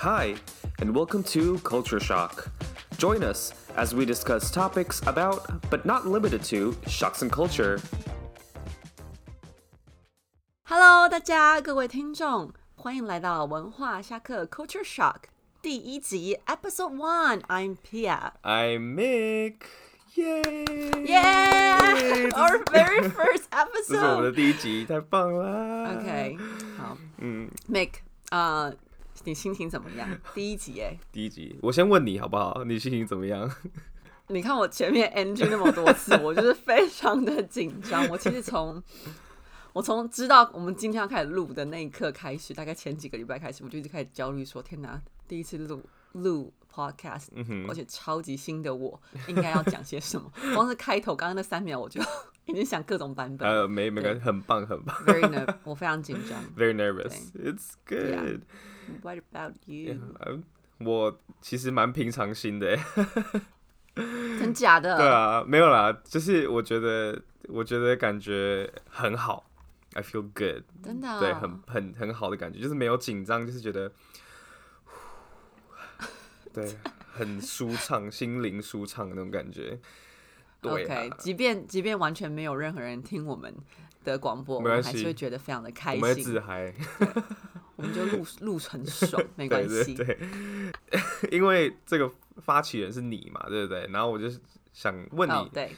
Hi, and welcome to Culture Shock. Join us as we discuss topics about, but not limited to, shocks and culture. Hello，大家各位听众，欢迎来到文化下课 Culture Shock 第一集 Episode One。I'm Pia。 I'm Mick. Yay! Yeah, our very first 这是我们的 episode. 第一集，太棒了。 OK，好嗯， ，Make，呃， 你心情怎么样？第一集哎，第一集，我先问你好不好？你心情怎么样？你看我前面 NG 那么多次，我就是非常的紧张。我其实从 我从知道我们今天要开始录的那一刻开始，大概前几个礼拜开始，我就一直开始焦虑，说天哪，第一次录录 podcast，、嗯而且超级新的我，应该要讲些什么？光是开头刚刚那三秒，我就已经想各种版本。呃，没没关系，很棒很棒。Very nerv，我非常紧张。Very nervous. It's good. What about you？嗯我其实蛮平常心的很。假的？对啊，没有啦，就是我觉得，我觉得感觉很好，I feel good，、真的、哦。对，很很很好的感觉，就是没有紧张，就是觉得，对，很舒畅，心灵舒畅的那种感觉。对、啊 OK，即便即便完全没有任何人听我们的广播，我们还是会觉得非常的开我们。自嗨，我们就录 录成爽，没关系。对 因为这个发起人是你嘛，对不对？然后我就想问你，哦，对，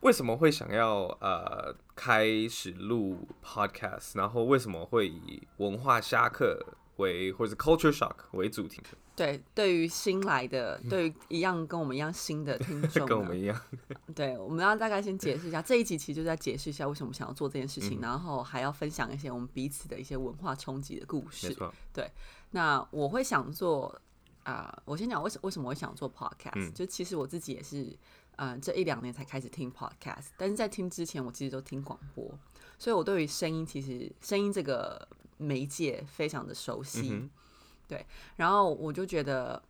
为什么会想要呃开始录 podcast，然后为什么会以文化虾课为或者 culture shock 为主题？对，对于新来的，对于一样跟我们一样新的听众呢，跟我们一样，对，我们要大概先解释一下，这一集其实就在解释一下为什么想要做这件事嗯。情，然后还要分享一些我们彼此的一些文化冲击的故没事。对，那我会想做啊、我先讲为什为什么会想做 podcast，、嗯。就其实我自己也是，嗯、这一两年才开始听 podcast，但是在听之前，我其实都听广播，所以我对于声音其实声音这个媒介非常的熟悉。嗯然后我就觉得，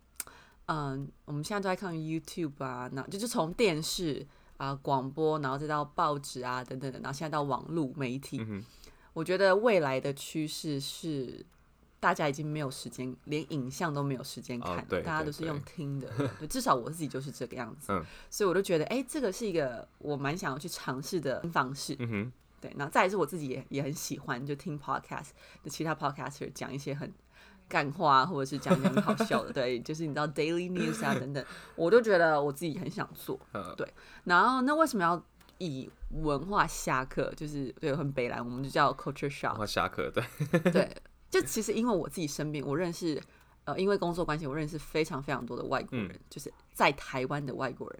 嗯，我们现在都在看 YouTube 啊，那就是从电视啊、广播，然后再到报纸啊等等的，然后现在到网络媒体，嗯，我觉得未来的趋势是，大家已经没有时间，连影像都没有时间看大家都是用听的。至少我自己就是这个样子。嗯所以我就觉得，哎、这个是一个我蛮想要去尝试的方式。嗯哼，对，然后再来是我自己也也很喜欢，就听 podcast 的其他 podcaster 讲一些很干话啊，或者是讲很好笑的，对，就是你知道 daily news 啊等等，我都觉得我自己很想做。呃，对然后那为什么要以文化下客，就是对很北蓝，我们就叫 culture shock，化虾课，对，对，就其实因为我自己身边，我认识呃，因为工作关系，我认识非常非常多的外国人，嗯就是在台湾的外国人。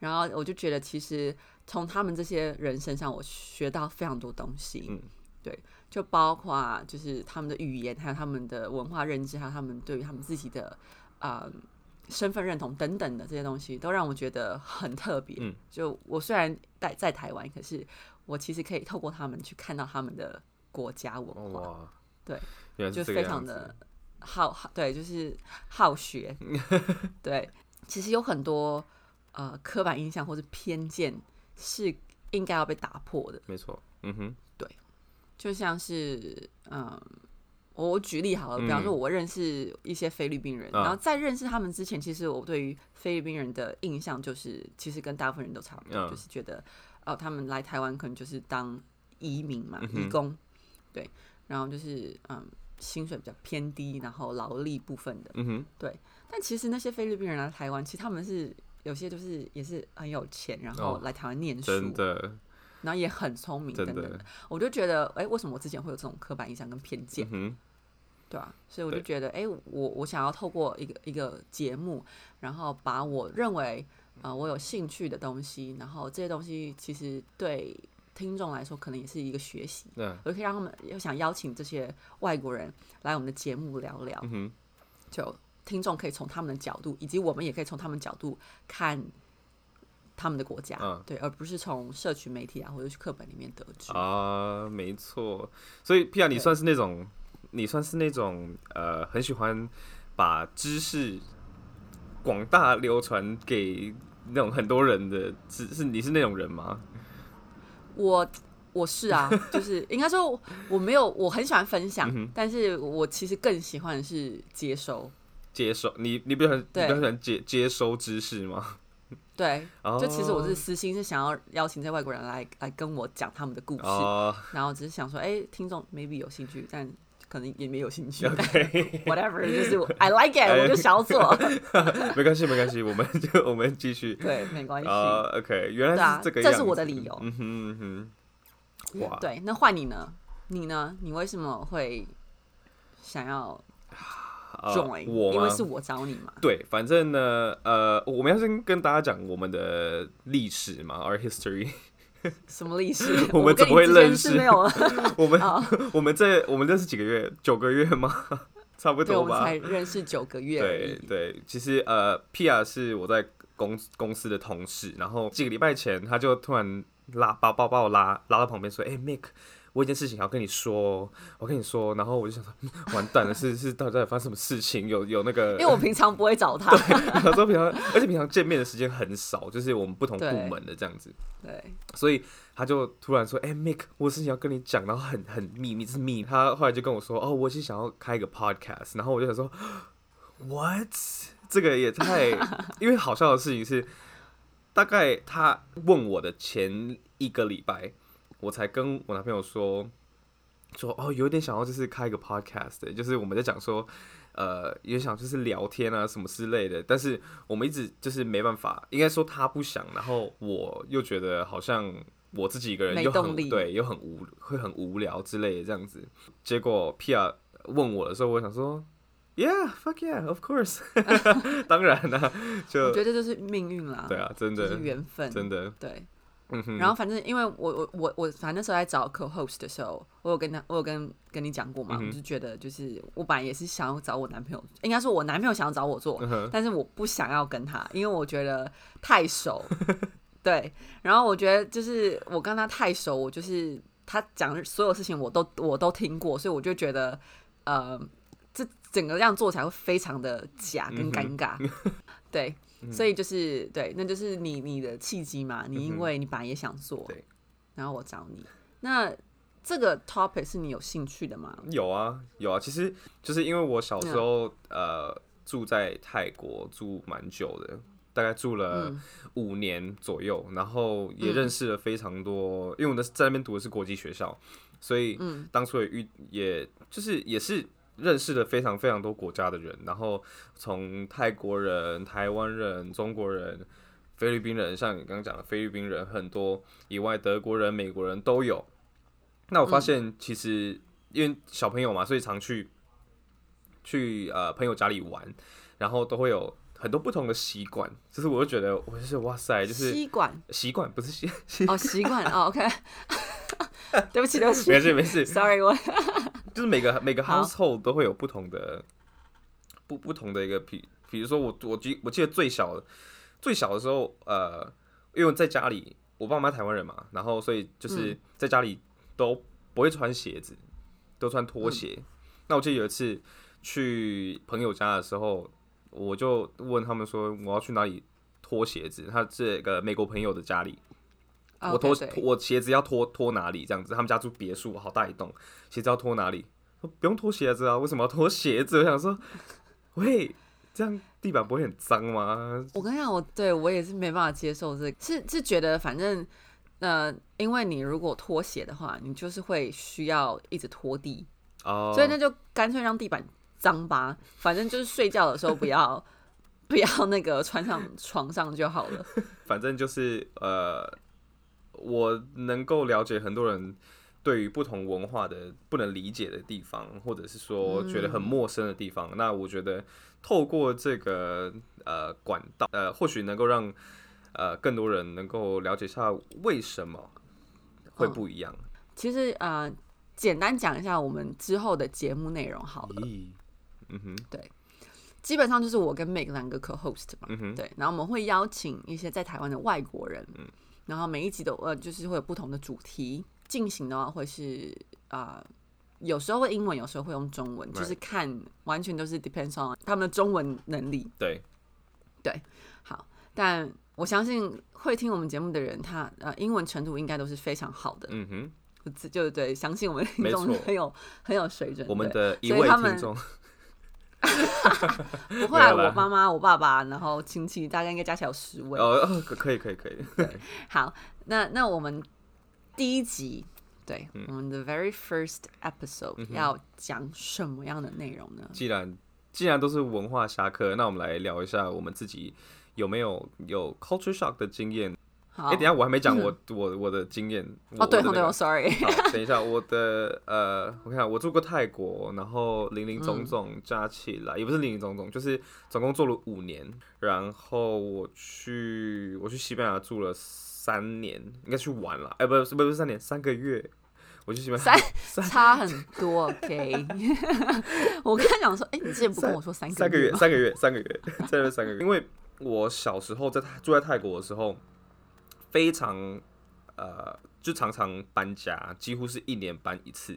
然后我就觉得，其实从他们这些人身上，我学到非常多东西。嗯对，就包括就是他们的语言，还有他们的文化认知，还有他们对于他们自己的啊、呃身份认同等等的这些东西，都让我觉得很特别。嗯就我虽然在在台湾，可是我其实可以透过他们去看到他们的国家文化。哇，对，就非常的好，好对，就是好学。对，其实有很多呃刻板印象或者偏见是应该要被打破的，没错，嗯哼，就像是嗯。我举例好了，比方说，嗯。我认识一些菲律宾人，啊。然后在认识他们之前，其实我对于菲律宾人的印象就是，其实跟大部分人都差不多，嗯。就是觉得哦，他们来台湾可能就是当移民嘛，嗯移工，对，然后就是嗯，薪水比较偏低，然后劳力部分的，嗯哼，但其实那些菲律宾人来台湾，其实他们是有些就是也是很有钱，然后哦来台湾念书，真的，然后也很聪明等等的，我就觉得，哎、为什么我之前会有这种刻板印象跟偏见嗯？对啊，所以我就觉得，哎、我我想要透过一个一个节目，然后把我认为呃我有兴趣的东西，然后这些东西其实对听众来说可能也是一个学习，那，我就可以让他们，又想邀请这些外国人来我们的节目聊聊，嗯，就听众可以从他们的角度，以及我们也可以从他们角度看他们的国家，嗯对，而不是从社群媒体啊或者是课本里面得知。啊，没错。所以，皮亚，你算是那种，你算是那种呃，很喜欢把知识广大流传给那种很多人的，是是你是那种人吗？我我是啊，就是应该说我没有，我很喜欢分享，嗯但是我其实更喜欢的是接收。接收你，你比较喜欢你对比较喜欢接接收知识吗？对，哦就其实我是私心是想要邀请这外国人来来跟我讲他们的故事，哦 然后只是想说，哎、听众 maybe 有兴趣，但可能也没有兴趣。OK，whatever，就是我 I like 哎 it，我就想要做。没关系没关系，我们就我们继续。对，没关系。啊，OK，原对啊来是这是我的理由嗯哼嗯哼，哇，对，那换你呢？你呢？你为什么会想要呃 join？、我吗因为是我找你嘛。对，反正呢，呃，我们要先跟大家讲我们的历史嘛，our history。什么历史？我们怎么会认识没有，我们哦我们这我们认识几个月？九个月吗？差不多吧们才。认识九个月。对对，其实呃，Pia 是我在公公司的同事，然后几个礼拜前他就突然拉把把把我拉拉到旁边说：“哎、m i c k 我有件事情要跟你说哦，我跟你说。”然后我就想说，嗯完蛋了，是是到底在发生什么事情？有有那个，因为我平常不会找他。有时候平常，而且平常见面的时间很少，就是我们不同部门的这样子，对，所以他就突然说：“哎、，Mike，我有事情要跟你讲。”然后很很秘密，是秘密。他后来就跟我说：“哦，我是想要开一个 podcast。”然后我就想说：“What？这个也太……因为好笑的事情是，大概他问我的前一个礼拜，我才跟我男朋友说说哦，有点想要就是开一个 podcast，就是我们在讲说。呃，也想就是聊天啊什么之类的，但是我们一直就是没办法，应该说他不想，然后我又觉得好像我自己一个人又没动力很对，又很无会很无聊之类的这样子。结果 Pia 问我的时候，我想说，Yeah, fuck yeah, of course，当然啦、就我觉得这就是命运啦。对啊，真就是的缘分。真的，对。然后反正因为我我我我反正那时候在找 co-host 的时候，我有跟他我有跟跟你讲过嘛，嗯我就觉得就是我本来也是想要找我男朋友，应该说我男朋友想要找我做，嗯但是我不想要跟他，因为我觉得太熟。对，然后我觉得就是我跟他太熟，我就是他讲所有事情我都我都听过，所以我就觉得呃，这整个这样做起来会非常的假跟尴尬。对，所以就是对，那就是你你的契机嘛，你因为你本来也想做，对，然后我找你，那这个 topic 是你有兴趣的吗？有啊有啊，其实就是因为我小时候、呃住在泰国住蛮久的，大概住了嗯。五年左右，然后也认识了非常多，因为我的在那边读的是国际学校，所以嗯。当初也遇也就是也是。认识了非常非常多国家的人，然后从泰国人、台湾人、中国人、菲律宾人，像你刚刚讲的菲律宾人很多以外，德国人、美国人都有。那我发现其实、因为小朋友嘛，所以常去去呃朋友家里玩，然后都会有很多不同的习惯。就是我就觉得我就是哇塞，就是习惯习惯不是习，哦，习惯哦，OK，对不起，对不起没事没事，，Sorry，我就是每个每个 household 都会有不同的不不同的一个比，比如说我我记我记得最小的最小的时候，呃，因为在家里我爸妈台湾人嘛，然后所以就是在家里都不会穿鞋子，都穿拖鞋。那我记得有一次去朋友家的时候，我就问他们说我要去哪里脱鞋子，他这个美国朋友的家里。我脱哦 OK，对我鞋子要拖拖哪里？这样子，他们家住别墅，好大一栋，鞋子要拖哪里？说不用脱鞋子啊，为什么要脱鞋子？我想说，喂，这样地板不会很脏吗？我跟你讲，我对我也是没办法接受这个，是是觉得反正呃，因为你如果拖鞋的话，你就是会需要一直拖地，哦，所以那就干脆让地板脏吧，反正就是睡觉的时候不要 不要那个穿上床上就好了。反正就是呃，我能够了解很多人对于不同文化的不能理解的地方，或者是说觉得很陌生的地方。那我觉得透过这个呃管道，呃，或许能够让呃更多人能够了解一下为什么会不一样。其实呃，简单讲一下我们之后的节目内容好了。嗯哼，对基本上就是我跟 Meg 两个 co-host 嘛，嗯哼，对，然后我们会邀请一些在台湾的外国人，然后每一集的呃就是会有不同的主题进行的话会是啊、呃有时候会英文，有时候会用中文，就是看完全都是 depends on 他们的中文能力。对，好，但我相信会听我们节目的人，他呃英文程度应该都是非常好的，嗯哼，就对，相信我们的听众很有很有水准。我们对的一位听众，不会啊，没有啦我妈妈、我爸爸，然后亲戚大概应该加起来有十位。哦，哦可可以可以可以，好，那那我们第一集，对，嗯我们的 very first episode、要讲什么样的内容呢？既然既然都是文化侠客，那我们来聊一下我们自己有没有有 culture shock 的经验。好，哎、等一下我还没讲我、我我的经验。哦，对，哦，对，我，sorry，好，等一下，我的呃，我看我住过泰国，然后零零总总加起来、也不是零零总总，就是总共做了五年。然后我去我去西班牙住了三年，应该去玩了，哎、不是不是不是三年，三个月。我去西班牙三差很多，OK。我跟他讲说，哎、你之前不跟我说三个月三个月，吗？三个月，三个月，在那边三个月。因为我小时候在泰住在泰国的时候，非常呃，就常常搬家，几乎是一年搬一次。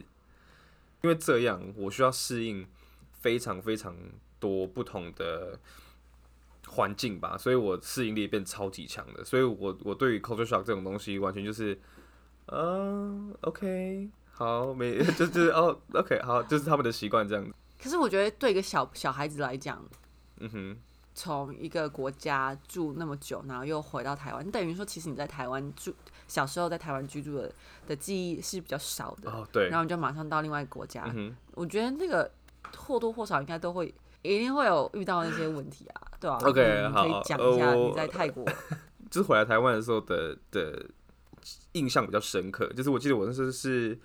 因为这样，我需要适应非常非常多不同的环境吧，所以我适应力变超级强的。所以我我对于 culture shock 这种东西，完全就是，嗯、o k 好，没，就就是哦，OK，好，就是他们的习惯这样子。可是我觉得对一个小小孩子来讲，嗯哼。从一个国家住那么久，然后又回到台湾，你等于说，其实你在台湾住，小时候在台湾居住的的记忆是比较少的，哦，对，然后你就马上到另外一个国家，嗯，我觉得那个或多或少应该都会，一定会有遇到那些问题啊，对吧、OK，嗯你可以好讲一下你在泰国，就是回来台湾的时候的的印象比较深刻，就是我记得我那时候是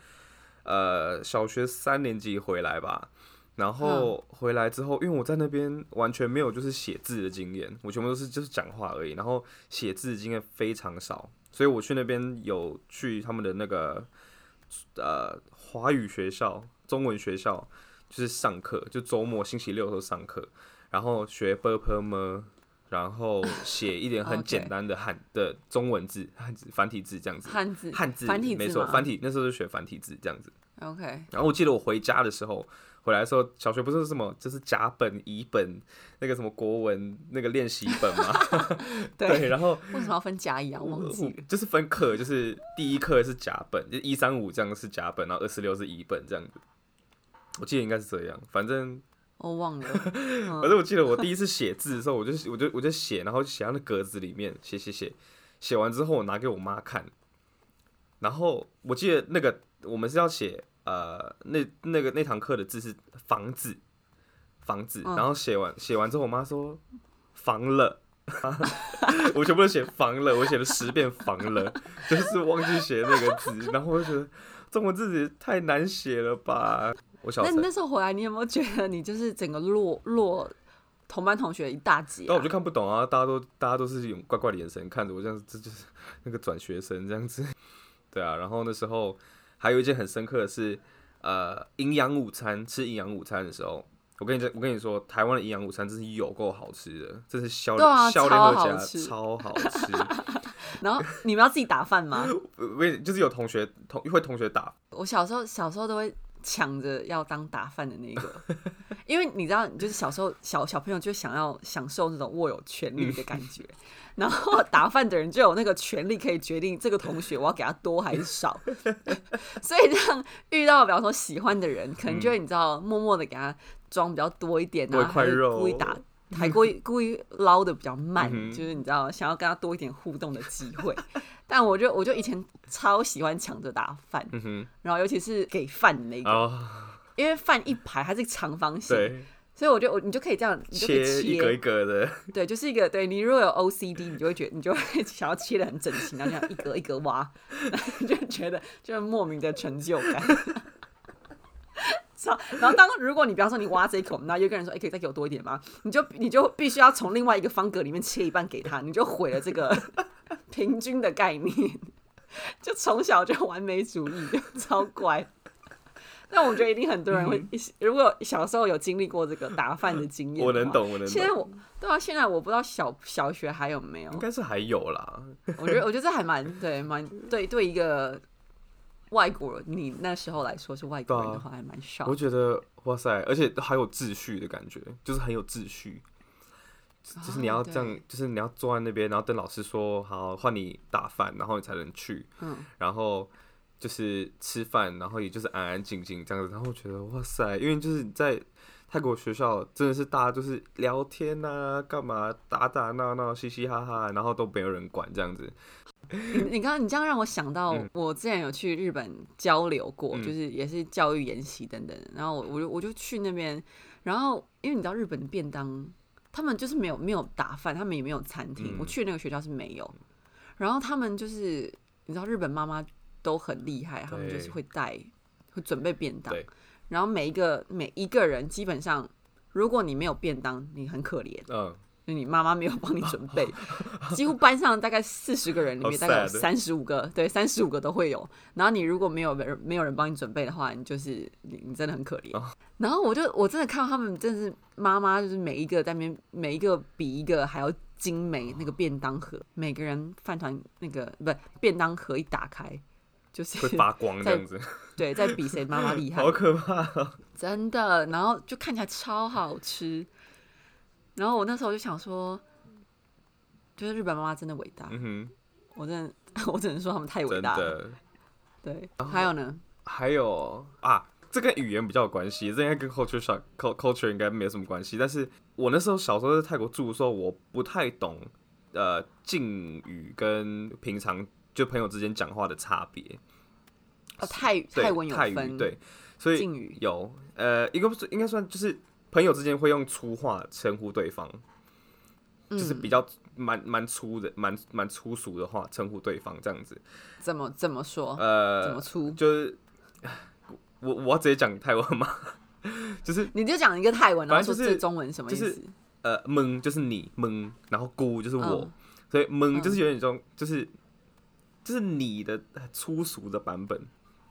呃小学三年级回来吧，然后回来之后，因为我在那边完全没有就是写字的经验，我全部都是就是讲话而已，然后写字的经验非常少，所以我去那边有去他们的那个呃华语学校、中文学校，就是上课，就周末星期六的时候上课，然后学 b p m，然后写一点很 简单的汉的中文字、汉字、繁体字这样子。汉字，汉字繁体字没错，繁体那时候就学繁体字这样子。，OK，然后我记得我回家的时候，回来的时候，小学不是什么就是甲本、乙本，那个什么国文那个练习本嘛，对，然后为什么要分甲乙啊？我忘记了。就是分课，就是第一课是甲本，就一三五这样是甲本，然后二四六是乙本这样子。我记得应该是这样，反正我忘了，反正我记得我第一次写字的时候，我就我就我就写，然后写到那格子里面，写写写，写完之后我拿给我妈看，然后我记得那个我们是要写呃那那个那堂课的字是房子房子，嗯然后写完写完之后，我妈说房了。我全部都写房了，我写了十遍房了，就是忘记写那个字，然后我就觉得中文字也太难写了吧。我小三那你那时候回来，你有没有觉得你就是整个落落同班同学一大截、啊但我就？看不懂啊，大家都大家都是用怪怪的眼神看着我，这样子，这就是 那个转学生这样子。对啊，然后那时候还有一件很深刻的是，呃，营养午餐吃营养午餐的时候，我跟你讲，我跟你说，台湾的营养午餐真是有够好吃的，真是销销超联合家好吃超好 吃。然后你们要自己打饭吗？我我也就是有同学同会同学打，我小时候小时候都会抢着要当打饭的那个，因为你知道，你就是小时候小小朋友就想要享受那种握有权力的感觉，然后打饭的人就有那个权利可以决定这个同学我要给他多还是少，所以这样遇到比方说喜欢的人，可能就会你知道默默的给他装比较多一点啊，块肉。故意打。还故意故意捞的比较慢，嗯就是你知道，想要跟他多一点互动的机会。但我就我就以前超喜欢抢着打饭，嗯，然后尤其是给饭的那个，哦。因为饭一排它是长方形，所以我就我你就可以这样，你就可以切一格一格的，对，就是一个对你如果有 OCD，你就会觉得你就会 想要切的很整齐，然后这样一格一格挖，就觉得就是莫名的成就感。操！然后当如果你比方说你挖这一口，然后有一个人说：“哎、可以再给我多一点吗？”你就你就必须要从另外一个方格里面切一半给他，你就毁了这个 平均的概念。就从小就完美主义，就超乖。但我觉得一定很多人会，如果小时候有经历过这个打饭的经验，我能懂，我能懂，现在我对啊，现在我不知道小小学还有没有应。该是还有啦，我觉得我觉得这还蛮对，蛮对对一个外国人，你那时候来说是外国人的话，还蛮少我。觉得哇塞，而且还有秩序的感觉，就是很有秩序。就是你要哦这样，就是你要坐在那边，然后等老师说好换你打饭，然后你才能去，嗯，然后就是吃饭，然后也就是安安静静这样子。然后我觉得哇塞，因为就是在泰国学校真的是大家就是聊天呐、干嘛打打闹闹、嘻嘻哈哈，然后都没有人管这样子。你你刚刚你这样让我想到，我之前有去日本交流过，嗯就是也是教育研习等等。然后我我就我就去那边，然后因为你知道日本的便当，他们就是没有没有打饭，他们也没有餐厅。嗯我去那个学校是没有，然后他们就是你知道日本妈妈都很厉害，他们就是会带会准备便当，然后每一个每一个人基本上，如果你没有便当，你很可怜。嗯，就你妈妈没有帮你准备，几乎班上大概四十个人里面，大概有三十五个，对，三十五个都会有。然后你如果没有人没有人帮你准备的话，你就是你你真的很可怜。哦然后我就我真的看到他们真的是妈妈，就是每一个在那边每一个比一个还要精美那个便当盒，每个人饭团那个不便当盒一打开，就是会发光 这样子，对，在比谁妈妈厉害。好可怕哦。真的，然后就看起来超好吃。然后我那时候就想说，就是日本妈妈真的伟大，嗯哼我真的 我只能说他们太，伟大。对，还有呢，还有啊，这跟语言比较有关系，这应该跟 culture shock culture 应该没有什么关系。但是我那时候小时候在泰国住的时候，我不太懂呃敬语跟平常就朋友之间讲话的差别。哦，泰对泰文有泰语分，对，所以敬语有呃，一个不是应该算就是朋友之间会用粗话称呼对方，就是嗯比较蛮蛮粗的、蛮蛮粗俗的话称呼对方这样子。怎么怎么说？呃怎呃么，粗？就是 我我要直接讲泰文吗？就是你就讲一个泰文，然后就是说这中文什么意思？就是呃，蒙就是你蒙，然后姑就是我，嗯所以蒙嗯就是有点这种，就是就是你的粗俗的版本。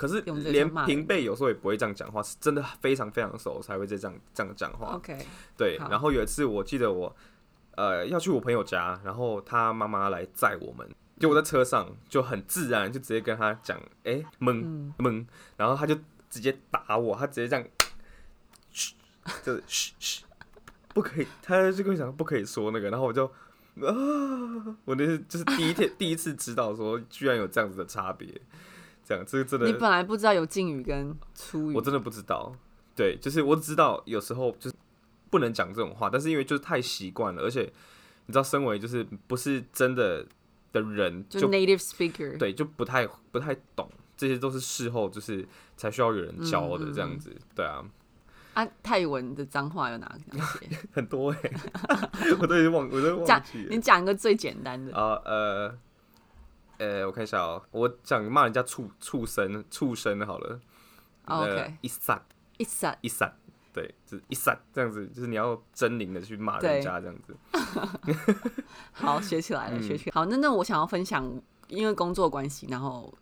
可是连平辈有时候也不会这样讲话，是真的非常非常熟才会这样这样讲话。OK，对，然后有一次我记得我呃要去我朋友家，然后他妈妈来载我们，就我在车上就很自然就直接跟他讲，哎、蒙嗯，蒙，然后他就直接打我，他直接这样，嘘，就是嘘嘘，不可以，他就跟我讲不可以说那个，然后我就啊，我那是就是第一天 第一次知道说居然有这样子的差别，这样这个真的你本来不知道有敬语跟粗语。我，真的不知道，对，就是我只知道有时候就是不能讲这种话，但是因为就是太习惯了，而且你知道，身为就是不是真的的人，就就 native speaker，对就不太不太懂，这些都是事后就是才需要有人教的这样子，对啊，啊，泰文的脏话有哪哪些？很多哎、我都已经忘，我都忘讲记了。你讲一个最简单的。啊呃呃，我看一下哦、我讲骂人家畜畜生畜生好了，OK，一闪一闪一闪，对，就是一闪这样子，就是你要狰狞的去骂人家这样子。好，学起来了，嗯学起来。好，那那我想要分享，因为工作关系，然后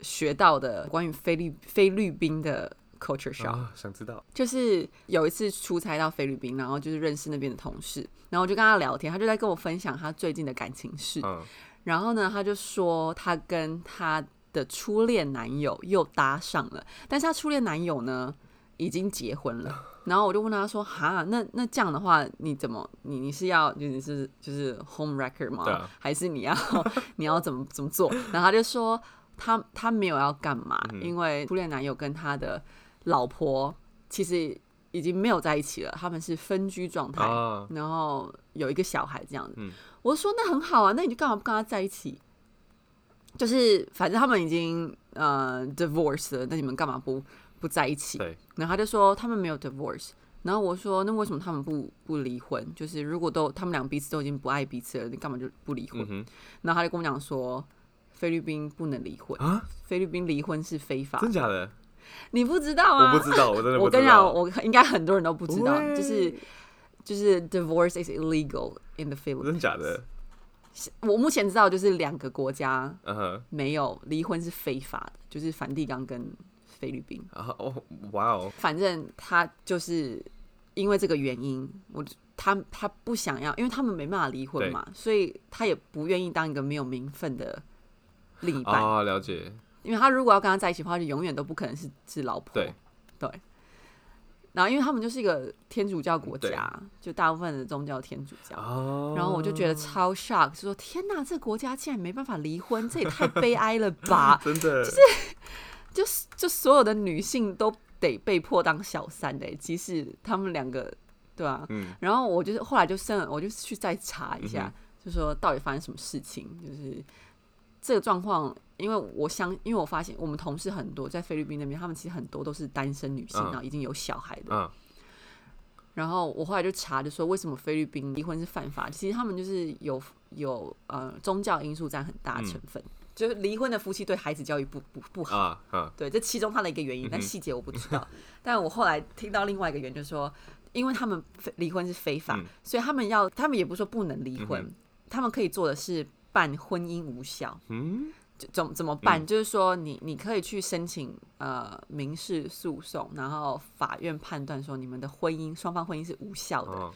学到的关于菲律菲律宾的 culture shock，、啊，想知道，就是有一次出差到菲律宾，然后就是认识那边的同事，然后我就跟他聊天，他就在跟我分享他最近的感情事，嗯，然后呢，他就说他跟他的初恋男友又搭上了，但是他初恋男友呢已经结婚了。然后我就问他说：“哈，那那这样的话，你怎么你你是要就你是就是 home wrecker 吗？还是你要 你要怎么怎么做？”然后他就说他他没有要干嘛，嗯因为初恋男友跟他的老婆其实已经没有在一起了，他们是分居状态。啊，然后有一个小孩这样子。嗯我说那很好啊，那你就干嘛不跟他在一起？就是反正他们已经呃 divorce 了，那你们干嘛不不在一起？对，然后他就说他们没有 divorce。然后我说那为什么他们不不离婚？就是如果都他们俩彼此都已经不爱彼此了，你干嘛就不离婚？嗯，然后他就跟我讲说。菲律宾不能离婚啊，菲律宾离婚是非法的，真假的？你不知道啊？我不知道，我真的不知我跟你讲，我应该很多人都不知道，就是就是 divorce is illegal in the Philippines。真假的？我目前知道就是两个国家嗯哼，没有离婚是非法的，就是梵蒂冈跟菲律宾。啊哦，哇哦，反正他就是因为这个原因，我他他不想要，因为他们没办法离婚嘛，所以他也不愿意当一个没有名分的另一半。啊，了解，因为他如果要跟他在一起的话，就永远都不可能是是老婆。对对。然后，因为他们就是一个天主教国家，就大部分的宗教天主教。哦，然后我就觉得超 shock，就说天哪，这个国家竟然没办法离婚，这也太悲哀了吧！真的，就是就所有的女性都得被迫当小三的，即使他们两个对吧、嗯然后我就是后来就剩，我就去再查一下，嗯就说到底发生什么事情，就是这个状况。因为我相，因为我发现我们同事很多在菲律宾那边，他们其实很多都是单身女性，嗯然后已经有小孩的。嗯然后我后来就查，就说为什么菲律宾离婚是犯法？其实他们就是有有呃宗教因素占很大成分，就是离婚的夫妻对孩子教育不不不好。啊啊对，这其中它的一个原因，但细节我不知道。但我后来听到另外一个原因，就是说，因为他们非离婚是非法，嗯所以他们要，他们也不是说不能离婚，嗯他们可以做的是办婚姻无效。嗯怎怎么办？就是说你你可以去申请呃民事诉讼，然后法院判断说你们的婚姻双方婚姻是无效的，哦，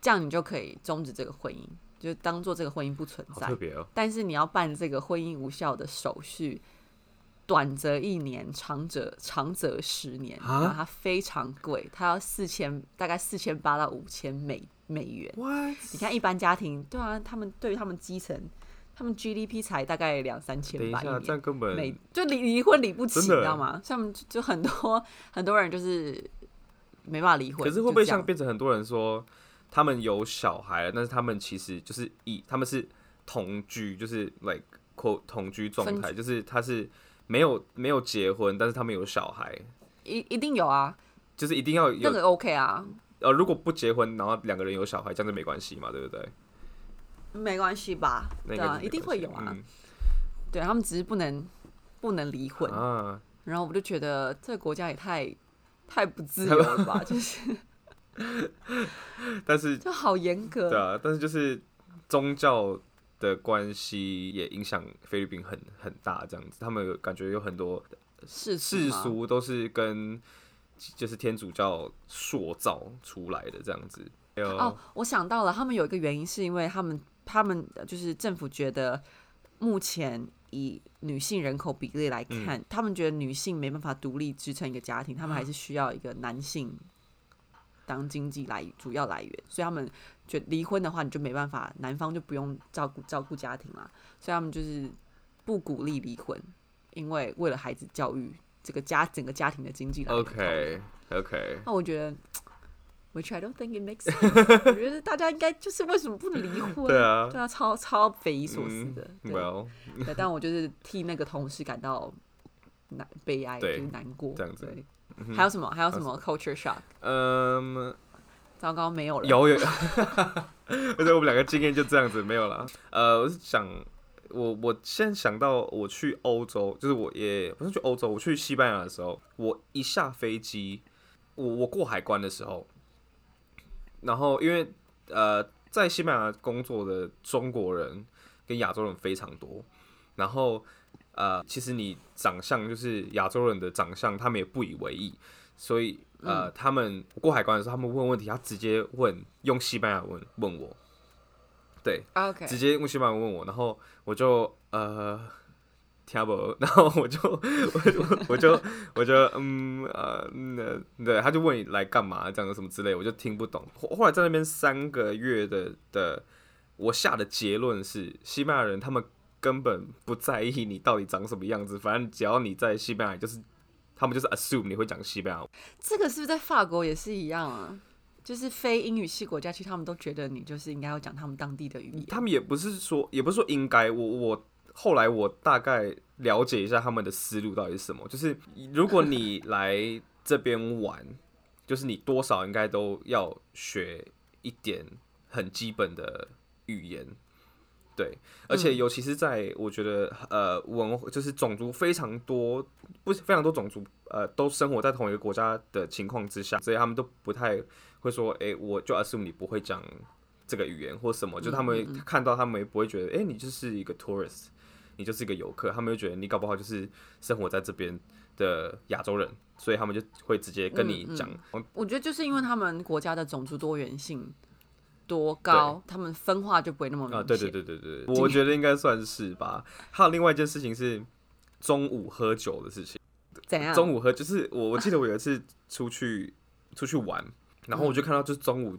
这样你就可以终止这个婚姻，就当做这个婚姻不存在特。别哦。但是你要办这个婚姻无效的手续，短则一年，长则长则十年，啊然后它非常贵，它要四千，大概四千八到五千美美元。What？你看一般家庭，对啊，他们对于他们基层，他们 GDP 才大概两三千吧一等一下，这样。根本每就离离婚离不起，你知道吗？像就就很多很多人就是没办法离婚。可是会不会像变成很多人说，他们有小孩了，但是他们其实就是以他们是同居，就是 like 同居状态，就是他是没有没有结婚，但是他们有小孩，一一定有啊，就是一定要有那个 OK 啊，呃，如果不结婚，然后两个人有小孩，这样就没关系嘛，对不对？没关系吧？对啊，一定会有啊。嗯对他们只是不能不能离婚，啊，然后我就觉得这个国家也太太不自由了吧，就是但是 就好严格。对啊，但是就是宗教的关系也影响菲律宾很很大，这样子，他们感觉有很多世世俗都是跟就是天主教塑造出来的这样子。哦，我想到了，他们有一个原因是因为他们他们呃就是政府觉得目前以女性人口比例来看，他们觉得女性没办法独立支撑一个家庭，他们还是需要一个男性当经济来主要来源，所以他们觉得离婚的话，你就没办法，男方就不用照顾照顾家庭啦，所以他们就是不鼓励离婚，因为为了孩子教育，这个家整个家庭的经济来源 OK OK，那我觉得，which I don't think it makes sense 我觉得大家应该就是为什么不能离婚？对啊对啊，超超匪夷所思的。嗯对，Well，对，但我就是替那个同事感到难悲哀，就是难过。这样子对，还有什么？还有什么 culture shock？嗯，糟糕，没有了。有有，而且我们两个经验就这样子没有了。呃，我是想，我我现在想到我去欧洲，就是我也不是去欧洲，我去西班牙的时候，我一下飞机，我我过海关的时候，然后因为呃在西班牙工作的中国人跟亚洲人非常多，然后呃其实你长相就是亚洲人的长相，他们也不以为意，所以呃、他们过海关的时候，他们问问题，他直接问用西班牙文问我，对，OK，直接用西班牙文问我，然后我就呃听不，然后我就我就我就我就嗯呃嗯对，他就问你来干嘛这样什么之类，我就听不懂。后后来在那边三个月的的，我下的结论是，西班牙人他们根本不在意你到底长什么样子，反正只要你在西班牙，就是他们就是 assume 你会讲西班牙这个是不是在法国也是一样啊？就是非英语系国家，其实他们都觉得你就是应该要讲他们当地的语言。他们也不是说，也不是说应该，我我后来我大概了解一下他们的思路到底是什么，就是如果你 来这边玩，就是你多少应该都要学一点很基本的语言。对，而且尤其是在我觉得，呃，文就是种族非常多，不是非常多种族，呃，都生活在同一个国家的情况之下，所以他们都不太会说，诶，我就 assume 你不会讲这个语言或什么，就他们看到他们也不会觉得，诶，你就是一个 tourist，你就是一个游客，他们就觉得你搞不好就是生活在这边的亚洲人，所以他们就会直接跟你讲，我觉得就是因为他们国家的种族多元性多高，他们分化就不会那么明显。啊，对对对对对，我觉得应该算是吧。还有另外一件事情是中午喝酒的事情。怎样？中午喝就是我我记得我有一次出去出去玩，然后我就看到就是中午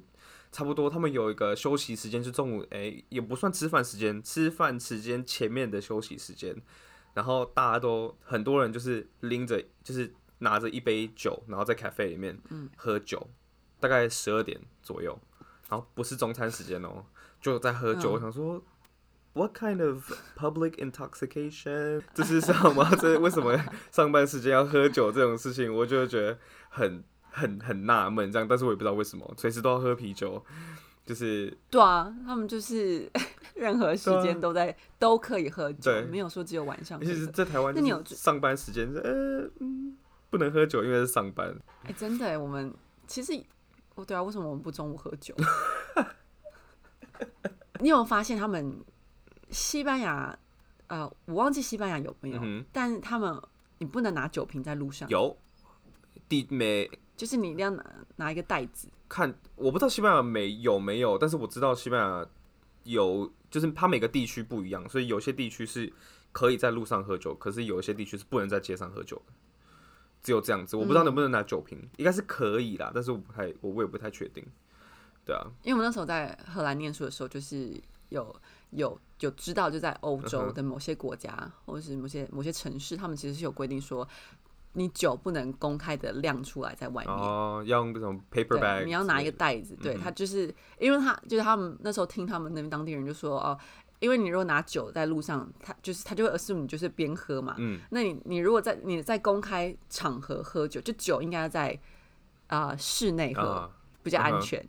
差不多他们有一个休息时间，就中午哎、也不算吃饭时间，吃饭时间前面的休息时间，然后大家都很多人就是拎着就是拿着一杯酒，然后在 cafe 里面喝酒，大概十二点左右，然后不是中餐时间哦，就在喝酒。嗯我想说，What kind of public intoxication？这是什么？这为什么上班时间要喝酒这种事情？我就觉得很很很纳闷，这样，但是我也不知道为什么，随时都要喝啤酒，就是对啊，他们就是 任何时间都在、都可以喝酒对，没有说只有晚上其实。在台湾，那你有上班时间，呃，嗯，不能喝酒，因为是上班。哎、真的耶，我们其实，哦，对啊，为什么我们不中午喝酒？你有发现他们西班牙？呃，我忘记西班牙有没有，嗯哼但是他们你不能拿酒瓶在路上，有地每就是你一定要拿拿一个袋子。看，我不知道西班牙没有没有，但是我知道西班牙有，就是它每个地区不一样，所以有些地区是可以在路上喝酒，可是有一些地区是不能在街上喝酒的，只有这样子。我不知道能不能拿酒瓶，应该是可以啦，但是我不太，我我也不太确定。对啊，因为我们那时候在荷兰念书的时候，就是有有有知道，就在欧嗯洲的某些国家、或者是某些某些城市，他们其实是有规定说，你酒不能公开的亮出来在外面。哦，要用那种 paper bag，你要拿一个袋子，对他就是因为他就是他们那时候听他们那边当地人就说哦，因为你如果拿酒在路上，他就是他就会 assume 你就是边喝嘛，嗯，那你你如果在你在公开场合喝酒，就酒应该在啊、室内喝，啊，比较安全。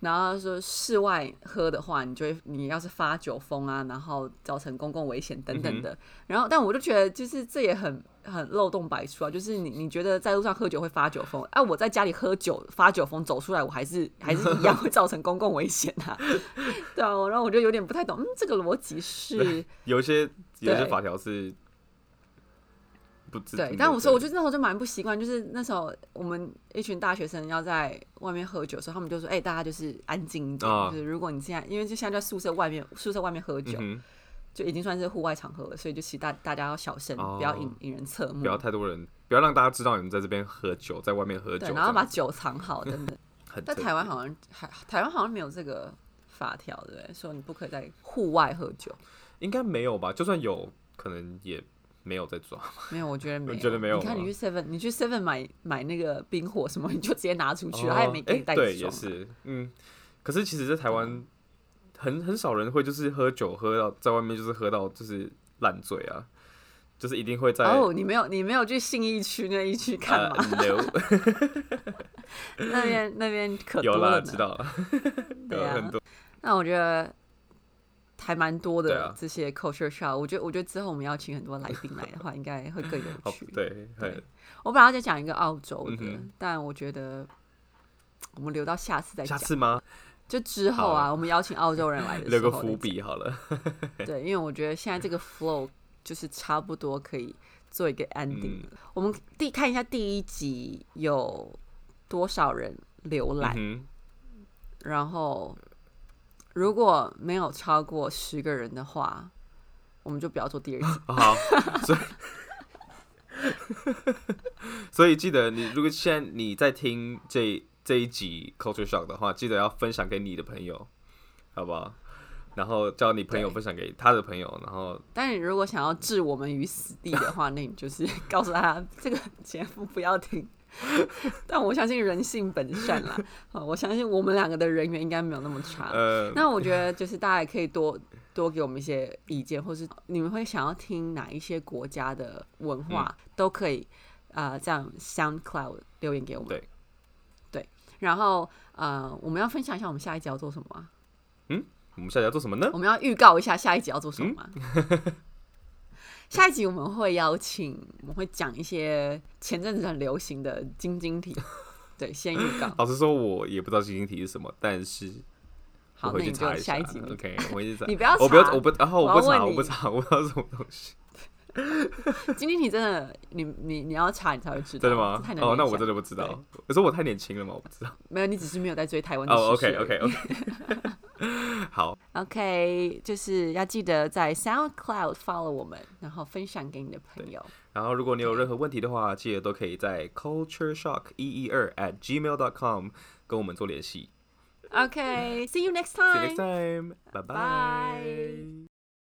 然后说室外喝的话，你就会你要是发酒疯啊，然后造成公共危险等等嗯的。然后，但我就觉得就是这也很很漏洞百出啊。就是你你觉得在路上喝酒会发酒疯，啊，我在家里喝酒发酒疯走出来，我还是还是一样会造成公共危险啊。对啊，然后我就有点不太懂，嗯，这个逻辑是有一些有些法条是不知对，但我说，我觉得那时候就蛮不习惯，就是那时候我们一群大学生要在外面喝酒的时候，他们就说：“哎、大家就是安静一点，啊就是如果你现在，因为就现在在宿舍外面，宿舍外面喝酒，嗯就已经算是户外场合了，所以就其实大大家要小声，哦不要引引人侧，目不，要太多人，不要让大家知道你们在这边喝酒，在外面喝酒，然后把酒藏好等等。在 台湾好像还台湾好像没有这个法条，对不对？说你不可以在户外喝酒。应该没有吧？就算有可能也没有在抓。没有，我觉得没有。你觉得没有你看你去 Seven，你去 Seven 买买那个冰火什么，你就直接拿出去了，他也没给哎你袋子对，也。是，嗯。可是其实，在台湾很很少人会就是喝酒喝到在外面就是喝到就是烂醉啊，就是一定会在哦，你没有你没有去信义区那一区看呃吗？no 那边那边可有啦，多了呢。知道了，对啊很多那我觉得还蛮多的这些 culture shock。我觉得我觉得之后我们要请很多来宾来的话，应该会更有好趣。对，对我本来要再讲一个澳洲的，嗯但我觉得我们留到下次再下讲。次吗？就之后啊，我们邀请澳洲人来的时留个伏。笔好了。对，因为我觉得现在这个 flow 就是差不多可以做一个 ending 了。我们第看一下第一集有多少人浏览，嗯然后如果没有超过十个人的话，我们就不要做第二集。好，所以所以记得你如果现在你在听这这一集 Culture Shock 的话，记得要分享给你的朋友，好不好？然后叫你朋友分享给他的朋友，然后但你如果想要置我们于死地的话，那你就是 告诉他这个节目不要听。但我相信人性本善啦，好我相信我们两个的人缘应该没有那么差。呃，那我觉得就是大家也可以多多给我们一些意见，或是你们会想要听哪一些国家的文化，嗯都可以啊、呃这样 SoundCloud 留言给我们。对，对，然后呃，我们要分享一下我们下一集要做什么吗？我们下一集要做什么呢？我们要预告一下下一集要做什么吗？嗯 下一集我们会邀请，我们会讲一些前阵子很流行的晶晶体。对，先预告。老实说，我也不知道晶晶体是什么，但是好，我那你就会去查一下一集 OK，我会去查。你不要查，我不要，我不，然后我我不查，我不查，我不知道什么东西。晶晶体真的，你你你要查你才会知道。真的吗太？难哦，那我真的不知道。可是我太年轻了嘛，我不知道。没有，你只是没有在追台湾的哦时事，OK 而已 OK OK，好，OK，就是要记得在 SoundCloud follow 我们，然后分享给你的朋友。然后如果你有任何问题的话，记得都可以在 culture shock 一一二 at gmail dot com 跟我们做联系。OK，see you next See you time next。time，拜拜 Bye